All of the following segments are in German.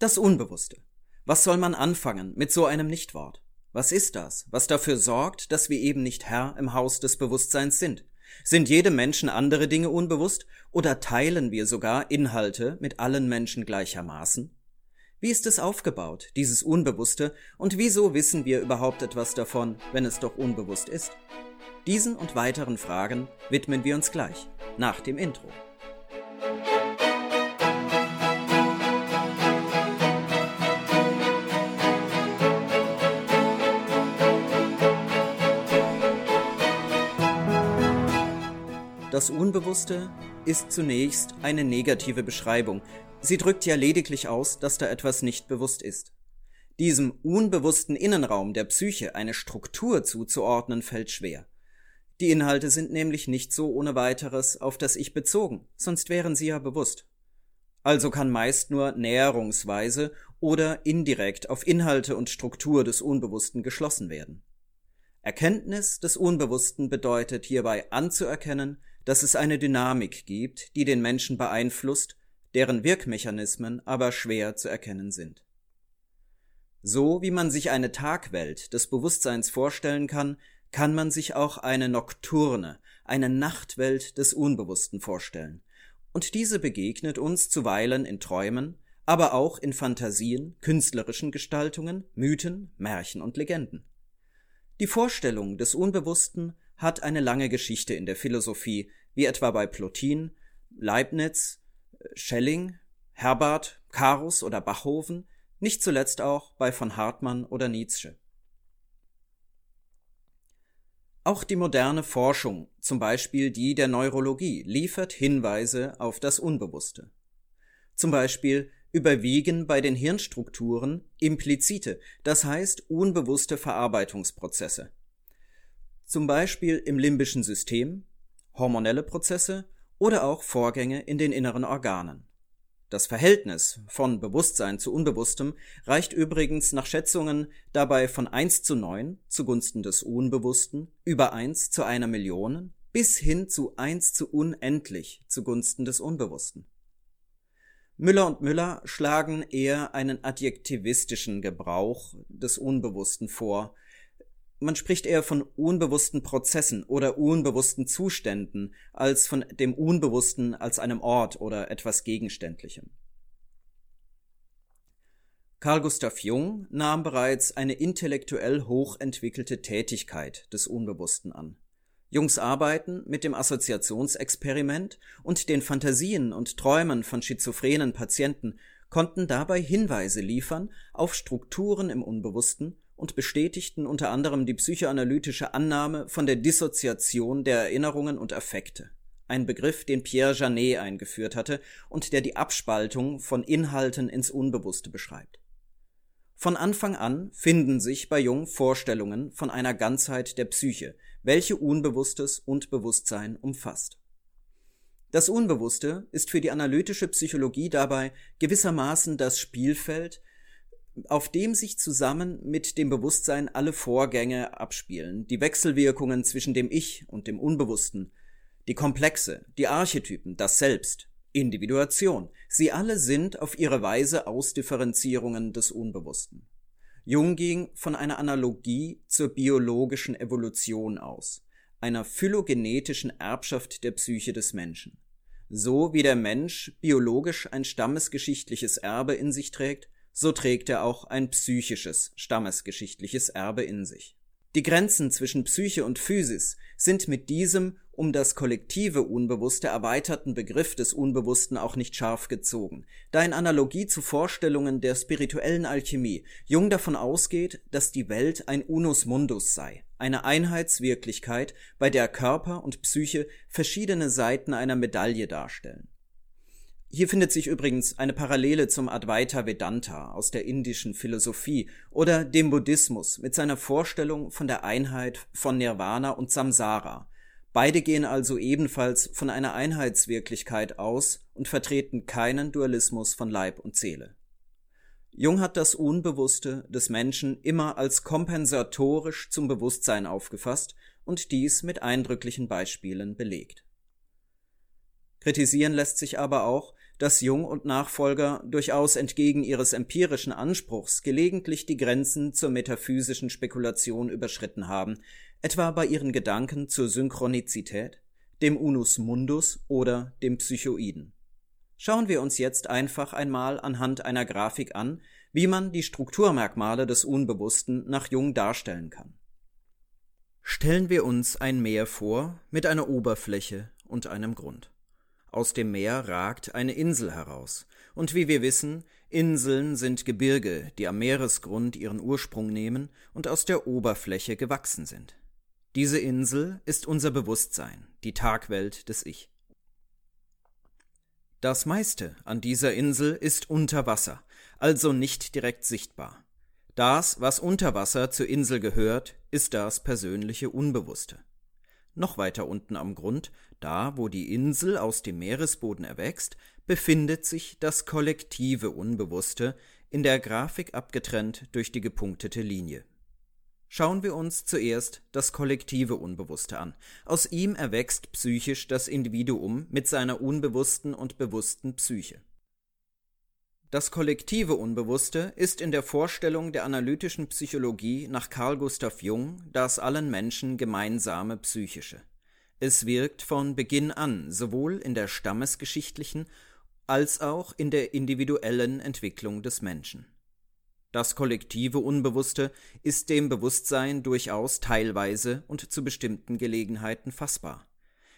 Das Unbewusste. Was soll man anfangen mit so einem Nichtwort? Was ist das, was dafür sorgt, dass wir eben nicht Herr im Haus des Bewusstseins sind? Sind jedem Menschen andere Dinge unbewusst oder teilen wir sogar Inhalte mit allen Menschen gleichermaßen? Wie ist es aufgebaut, dieses Unbewusste, und wieso wissen wir überhaupt etwas davon, wenn es doch unbewusst ist? Diesen und weiteren Fragen widmen wir uns gleich, nach dem Intro. Das Unbewusste ist zunächst eine negative Beschreibung. Sie drückt ja lediglich aus, dass da etwas nicht bewusst ist. Diesem unbewussten Innenraum der Psyche eine Struktur zuzuordnen fällt schwer. Die Inhalte sind nämlich nicht so ohne weiteres auf das Ich bezogen, sonst wären sie ja bewusst. Also kann meist nur näherungsweise oder indirekt auf Inhalte und Struktur des Unbewussten geschlossen werden. Erkenntnis des Unbewussten bedeutet hierbei anzuerkennen, dass es eine Dynamik gibt, die den Menschen beeinflusst, deren Wirkmechanismen aber schwer zu erkennen sind. So wie man sich eine Tagwelt des Bewusstseins vorstellen kann, kann man sich auch eine nokturne, eine Nachtwelt des Unbewussten vorstellen. Und diese begegnet uns zuweilen in Träumen, aber auch in Fantasien, künstlerischen Gestaltungen, Mythen, Märchen und Legenden. Die Vorstellung des Unbewussten hat eine lange Geschichte in der Philosophie, wie etwa bei Plotin, Leibniz, Schelling, Herbart, Carus oder Bachhofen, nicht zuletzt auch bei von Hartmann oder Nietzsche. Auch die moderne Forschung, zum Beispiel die der Neurologie, liefert Hinweise auf das Unbewusste. Zum Beispiel überwiegen bei den Hirnstrukturen implizite, das heißt unbewusste Verarbeitungsprozesse zum Beispiel im limbischen System, hormonelle Prozesse oder auch Vorgänge in den inneren Organen. Das Verhältnis von Bewusstsein zu Unbewusstem reicht übrigens nach Schätzungen dabei von 1 zu 9 zugunsten des Unbewussten über 1 zu einer Million bis hin zu 1 zu unendlich zugunsten des Unbewussten. Müller und Müller schlagen eher einen adjektivistischen Gebrauch des Unbewussten vor, man spricht eher von unbewussten Prozessen oder unbewussten Zuständen als von dem Unbewussten als einem Ort oder etwas Gegenständlichem. Carl Gustav Jung nahm bereits eine intellektuell hochentwickelte Tätigkeit des Unbewussten an. Jungs Arbeiten mit dem Assoziationsexperiment und den Fantasien und Träumen von schizophrenen Patienten konnten dabei Hinweise liefern auf Strukturen im Unbewussten und bestätigten unter anderem die psychoanalytische Annahme von der Dissoziation der Erinnerungen und Affekte, ein Begriff, den Pierre Janet eingeführt hatte und der die Abspaltung von Inhalten ins Unbewusste beschreibt. Von Anfang an finden sich bei Jung Vorstellungen von einer Ganzheit der Psyche, welche Unbewusstes und Bewusstsein umfasst. Das Unbewusste ist für die analytische Psychologie dabei gewissermaßen das Spielfeld, auf dem sich zusammen mit dem Bewusstsein alle Vorgänge abspielen, die Wechselwirkungen zwischen dem Ich und dem Unbewussten, die Komplexe, die Archetypen, das Selbst, Individuation, sie alle sind auf ihre Weise Ausdifferenzierungen des Unbewussten. Jung ging von einer Analogie zur biologischen Evolution aus, einer phylogenetischen Erbschaft der Psyche des Menschen. So wie der Mensch biologisch ein stammesgeschichtliches Erbe in sich trägt, so trägt er auch ein psychisches, stammesgeschichtliches Erbe in sich. Die Grenzen zwischen Psyche und Physis sind mit diesem um das kollektive Unbewusste erweiterten Begriff des Unbewussten auch nicht scharf gezogen, da in Analogie zu Vorstellungen der spirituellen Alchemie Jung davon ausgeht, dass die Welt ein Unus Mundus sei, eine Einheitswirklichkeit, bei der Körper und Psyche verschiedene Seiten einer Medaille darstellen. Hier findet sich übrigens eine Parallele zum Advaita Vedanta aus der indischen Philosophie oder dem Buddhismus mit seiner Vorstellung von der Einheit von Nirvana und Samsara. Beide gehen also ebenfalls von einer Einheitswirklichkeit aus und vertreten keinen Dualismus von Leib und Seele. Jung hat das Unbewusste des Menschen immer als kompensatorisch zum Bewusstsein aufgefasst und dies mit eindrücklichen Beispielen belegt. Kritisieren lässt sich aber auch, dass Jung und Nachfolger durchaus entgegen ihres empirischen Anspruchs gelegentlich die Grenzen zur metaphysischen Spekulation überschritten haben, etwa bei ihren Gedanken zur Synchronizität, dem Unus Mundus oder dem Psychoiden. Schauen wir uns jetzt einfach einmal anhand einer Grafik an, wie man die Strukturmerkmale des Unbewussten nach Jung darstellen kann. Stellen wir uns ein Meer vor mit einer Oberfläche und einem Grund. Aus dem Meer ragt eine Insel heraus, und wie wir wissen, Inseln sind Gebirge, die am Meeresgrund ihren Ursprung nehmen und aus der Oberfläche gewachsen sind. Diese Insel ist unser Bewusstsein, die Tagwelt des Ich. Das meiste an dieser Insel ist unter Wasser, also nicht direkt sichtbar. Das, was unter Wasser zur Insel gehört, ist das persönliche Unbewusste. Noch weiter unten am Grund, da wo die Insel aus dem Meeresboden erwächst, befindet sich das kollektive Unbewusste, in der Grafik abgetrennt durch die gepunktete Linie. Schauen wir uns zuerst das kollektive Unbewusste an. Aus ihm erwächst psychisch das Individuum mit seiner unbewussten und bewussten Psyche. Das kollektive Unbewusste ist in der Vorstellung der analytischen Psychologie nach Carl Gustav Jung das allen Menschen gemeinsame psychische. Es wirkt von Beginn an sowohl in der stammesgeschichtlichen als auch in der individuellen Entwicklung des Menschen. Das kollektive Unbewusste ist dem Bewusstsein durchaus teilweise und zu bestimmten Gelegenheiten fassbar.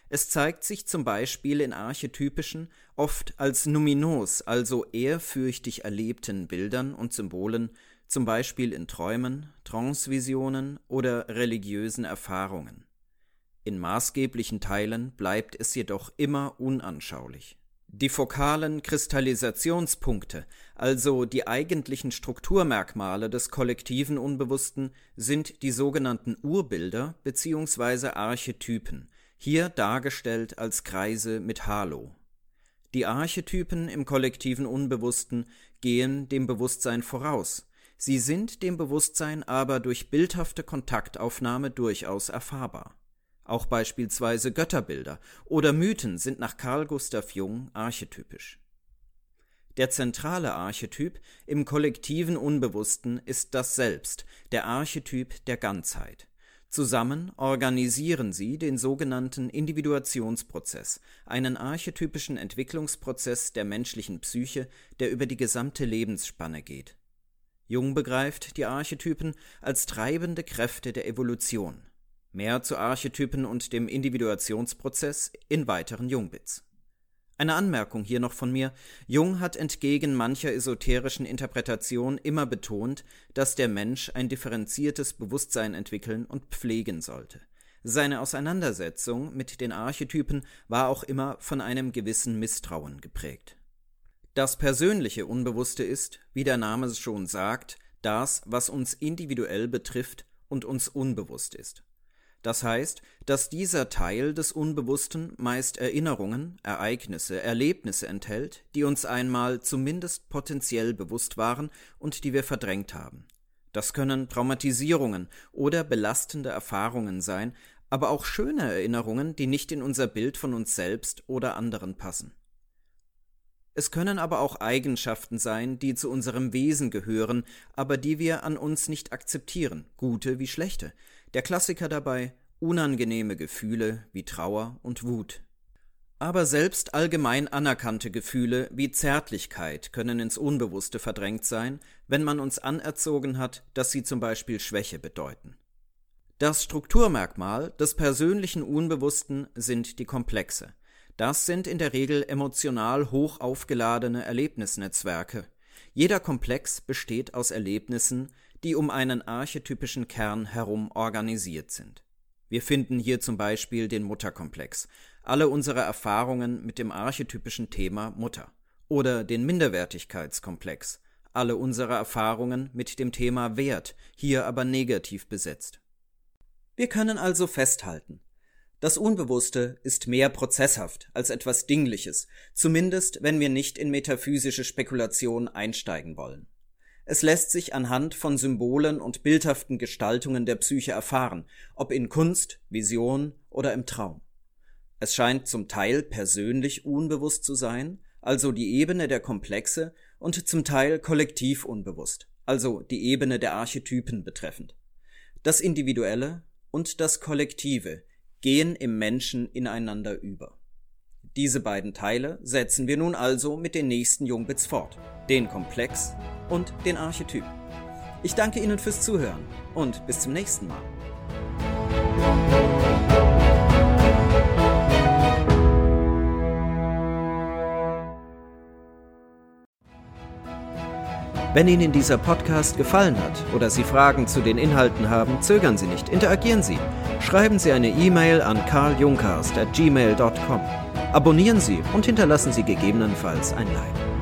Es zeigt sich zum Beispiel in archetypischen, oft als numinos, also ehrfürchtig erlebten Bildern und Symbolen, zum Beispiel in Träumen, Trancevisionen oder religiösen Erfahrungen. In maßgeblichen Teilen bleibt es jedoch immer unanschaulich. Die fokalen Kristallisationspunkte, also die eigentlichen Strukturmerkmale des kollektiven Unbewussten, sind die sogenannten Urbilder bzw. Archetypen, hier dargestellt als Kreise mit Halo. Die Archetypen im kollektiven Unbewussten gehen dem Bewusstsein voraus, sie sind dem Bewusstsein aber durch bildhafte Kontaktaufnahme durchaus erfahrbar. Auch beispielsweise Götterbilder oder Mythen sind nach Carl Gustav Jung archetypisch. Der zentrale Archetyp im kollektiven Unbewussten ist das Selbst, der Archetyp der Ganzheit. Zusammen organisieren sie den sogenannten Individuationsprozess, einen archetypischen Entwicklungsprozess der menschlichen Psyche, der über die gesamte Lebensspanne geht. Jung begreift die Archetypen als treibende Kräfte der Evolution. Mehr zu Archetypen und dem Individuationsprozess in weiteren Jungbits. Eine Anmerkung hier noch von mir. Jung hat entgegen mancher esoterischen Interpretation immer betont, dass der Mensch ein differenziertes Bewusstsein entwickeln und pflegen sollte. Seine Auseinandersetzung mit den Archetypen war auch immer von einem gewissen Misstrauen geprägt. Das persönliche Unbewusste ist, wie der Name es schon sagt, das, was uns individuell betrifft und uns unbewusst ist. Das heißt, dass dieser Teil des Unbewussten meist Erinnerungen, Ereignisse, Erlebnisse enthält, die uns einmal zumindest potenziell bewusst waren und die wir verdrängt haben. Das können Traumatisierungen oder belastende Erfahrungen sein, aber auch schöne Erinnerungen, die nicht in unser Bild von uns selbst oder anderen passen. Es können aber auch Eigenschaften sein, die zu unserem Wesen gehören, aber die wir an uns nicht akzeptieren, gute wie schlechte, der Klassiker dabei unangenehme Gefühle wie Trauer und Wut. Aber selbst allgemein anerkannte Gefühle wie Zärtlichkeit können ins Unbewusste verdrängt sein, wenn man uns anerzogen hat, dass sie zum Beispiel Schwäche bedeuten. Das Strukturmerkmal des persönlichen Unbewussten sind die Komplexe. Das sind in der Regel emotional hoch aufgeladene Erlebnisnetzwerke. Jeder Komplex besteht aus Erlebnissen, die um einen archetypischen Kern herum organisiert sind. Wir finden hier zum Beispiel den Mutterkomplex, alle unsere Erfahrungen mit dem archetypischen Thema Mutter, oder den Minderwertigkeitskomplex, alle unsere Erfahrungen mit dem Thema Wert, hier aber negativ besetzt. Wir können also festhalten, das Unbewusste ist mehr prozesshaft als etwas Dingliches, zumindest wenn wir nicht in metaphysische Spekulation einsteigen wollen. Es lässt sich anhand von Symbolen und bildhaften Gestaltungen der Psyche erfahren, ob in Kunst, Vision oder im Traum. Es scheint zum Teil persönlich unbewusst zu sein, also die Ebene der Komplexe und zum Teil kollektiv unbewusst, also die Ebene der Archetypen betreffend. Das Individuelle und das Kollektive gehen im Menschen ineinander über. Diese beiden Teile setzen wir nun also mit den nächsten Jungbits fort, den Komplex und den Archetyp. Ich danke Ihnen fürs Zuhören und bis zum nächsten Mal. Wenn Ihnen dieser Podcast gefallen hat oder Sie Fragen zu den Inhalten haben, zögern Sie nicht, interagieren Sie. Schreiben Sie eine E-Mail an karljunkast.gmail.com. Abonnieren Sie und hinterlassen Sie gegebenenfalls ein Like.